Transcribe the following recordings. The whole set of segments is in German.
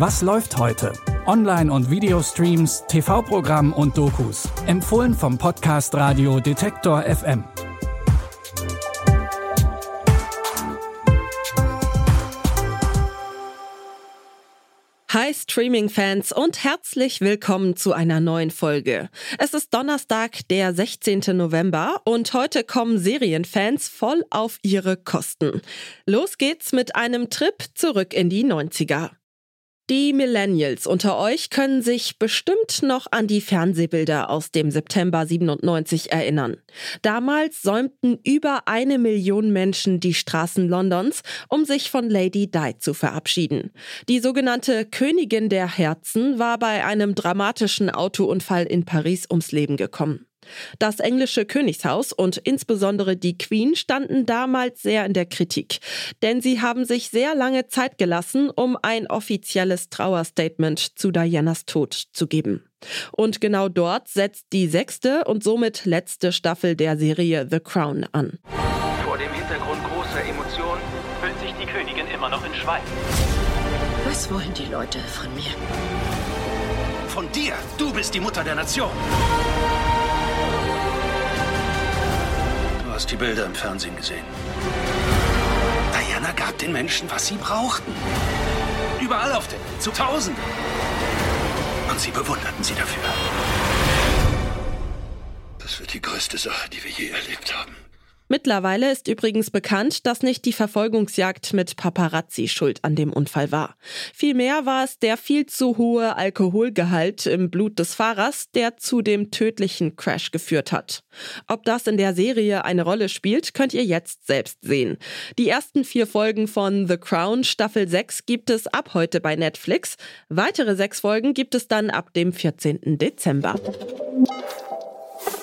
Was läuft heute? Online- und Videostreams, TV-Programm und Dokus. Empfohlen vom Podcast Radio Detektor FM. Hi Streaming-Fans und herzlich willkommen zu einer neuen Folge. Es ist Donnerstag, der 16. November und heute kommen Serienfans voll auf ihre Kosten. Los geht's mit einem Trip zurück in die 90er. Die Millennials unter euch können sich bestimmt noch an die Fernsehbilder aus dem September 97 erinnern. Damals säumten über eine Million Menschen die Straßen Londons, um sich von Lady Di zu verabschieden. Die sogenannte Königin der Herzen war bei einem dramatischen Autounfall in Paris ums Leben gekommen. Das englische Königshaus und insbesondere die Queen standen damals sehr in der Kritik, denn sie haben sich sehr lange Zeit gelassen, um ein offizielles Trauerstatement zu Dianas Tod zu geben. Und genau dort setzt die sechste und somit letzte Staffel der Serie The Crown an. Vor dem Hintergrund großer Emotionen hüllt sich die Königin immer noch in Schweigen. Was wollen die Leute von mir? Von dir. Du bist die Mutter der Nation. Hast die Bilder im Fernsehen gesehen. Diana gab den Menschen, was sie brauchten. Überall auf der Welt, zu Tausenden. Und sie bewunderten sie dafür. Das wird die größte Sache, die wir je erlebt haben. Mittlerweile ist übrigens bekannt, dass nicht die Verfolgungsjagd mit Paparazzi schuld an dem Unfall war. Vielmehr war es der viel zu hohe Alkoholgehalt im Blut des Fahrers, der zu dem tödlichen Crash geführt hat. Ob das in der Serie eine Rolle spielt, könnt ihr jetzt selbst sehen. Die ersten vier Folgen von The Crown Staffel 6 gibt es ab heute bei Netflix. Weitere sechs Folgen gibt es dann ab dem 14. Dezember.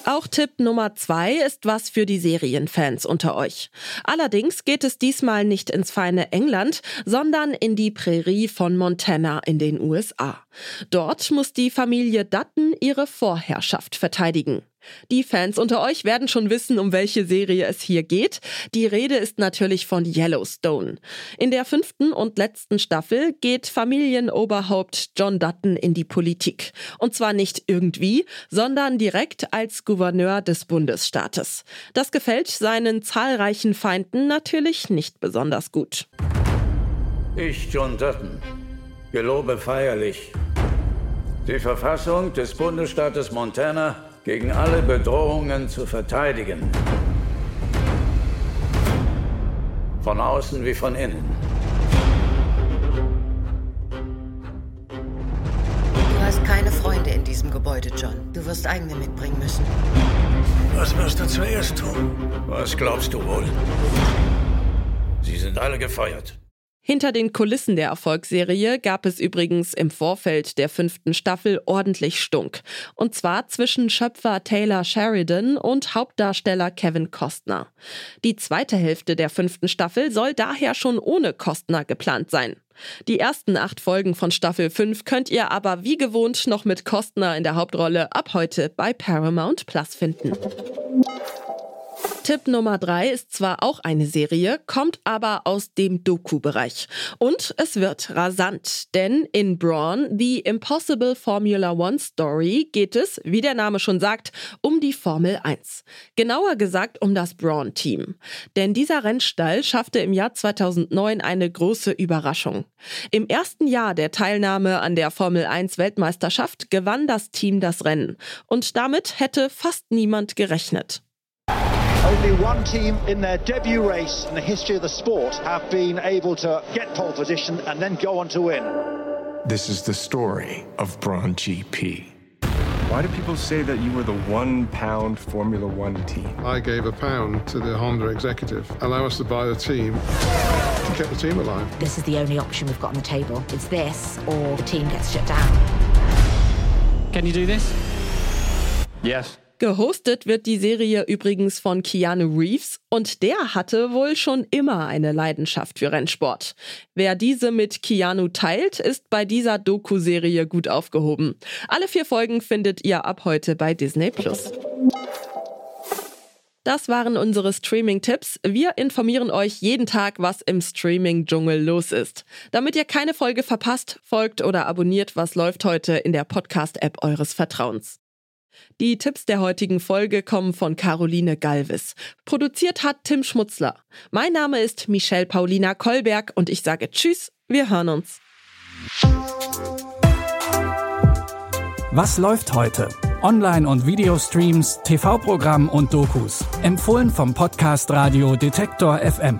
Auch Tipp Nummer zwei ist was für die Serienfans unter euch. Allerdings geht es diesmal nicht ins feine England, sondern in die Prärie von Montana in den USA. Dort muss die Familie Dutton ihre Vorherrschaft verteidigen. Die Fans unter euch werden schon wissen, um welche Serie es hier geht. Die Rede ist natürlich von Yellowstone. In der fünften und letzten Staffel geht Familienoberhaupt John Dutton in die Politik. Und zwar nicht irgendwie, sondern direkt als Gouverneur des Bundesstaates. Das gefällt seinen zahlreichen Feinden natürlich nicht besonders gut. Ich, John Dutton, gelobe feierlich, die Verfassung des Bundesstaates Montana gegen alle Bedrohungen zu verteidigen. Von außen wie von innen. Du hast keine Freunde in diesem Gebäude, John. Du wirst eigene mitbringen müssen. Was wirst du zuerst tun? Was glaubst du wohl? Sie sind alle gefeuert. Hinter den Kulissen der Erfolgsserie gab es übrigens im Vorfeld der fünften Staffel ordentlich Stunk. Und zwar zwischen Schöpfer Taylor Sheridan und Hauptdarsteller Kevin Costner. Die zweite Hälfte der fünften Staffel soll daher schon ohne Costner geplant sein. Die ersten acht Folgen von Staffel 5 könnt ihr aber wie gewohnt noch mit Costner in der Hauptrolle ab heute bei Paramount Plus finden. Tipp Nummer drei ist zwar auch eine Serie, kommt aber aus dem Doku-Bereich. Und es wird rasant, denn in Braun, The Impossible Formula One Story, geht es, wie der Name schon sagt, um die Formel 1. Genauer gesagt um das Braun-Team. Denn dieser Rennstall schaffte im Jahr 2009 eine große Überraschung. Im ersten Jahr der Teilnahme an der Formel 1 Weltmeisterschaft gewann das Team das Rennen. Und damit hätte fast niemand gerechnet. Only one team in their debut race in the history of the sport have been able to get pole position and then go on to win. This is the story of Braun GP. Why do people say that you were the one pound Formula One team? I gave a pound to the Honda executive, allow us to buy the team, and kept the team alive. This is the only option we've got on the table. It's this or the team gets shut down. Can you do this? Yes. Gehostet wird die Serie übrigens von Keanu Reeves und der hatte wohl schon immer eine Leidenschaft für Rennsport. Wer diese mit Keanu teilt, ist bei dieser Doku-Serie gut aufgehoben. Alle vier Folgen findet ihr ab heute bei Disney Plus. Das waren unsere Streaming-Tipps. Wir informieren euch jeden Tag, was im Streaming-Dschungel los ist. Damit ihr keine Folge verpasst, folgt oder abonniert, was läuft heute in der Podcast-App eures Vertrauens. Die Tipps der heutigen Folge kommen von Caroline Galvis. Produziert hat Tim Schmutzler. Mein Name ist Michelle Paulina Kolberg und ich sage Tschüss, wir hören uns. Was läuft heute? Online- und Videostreams, TV-Programm und Dokus. Empfohlen vom Podcast Radio Detektor FM.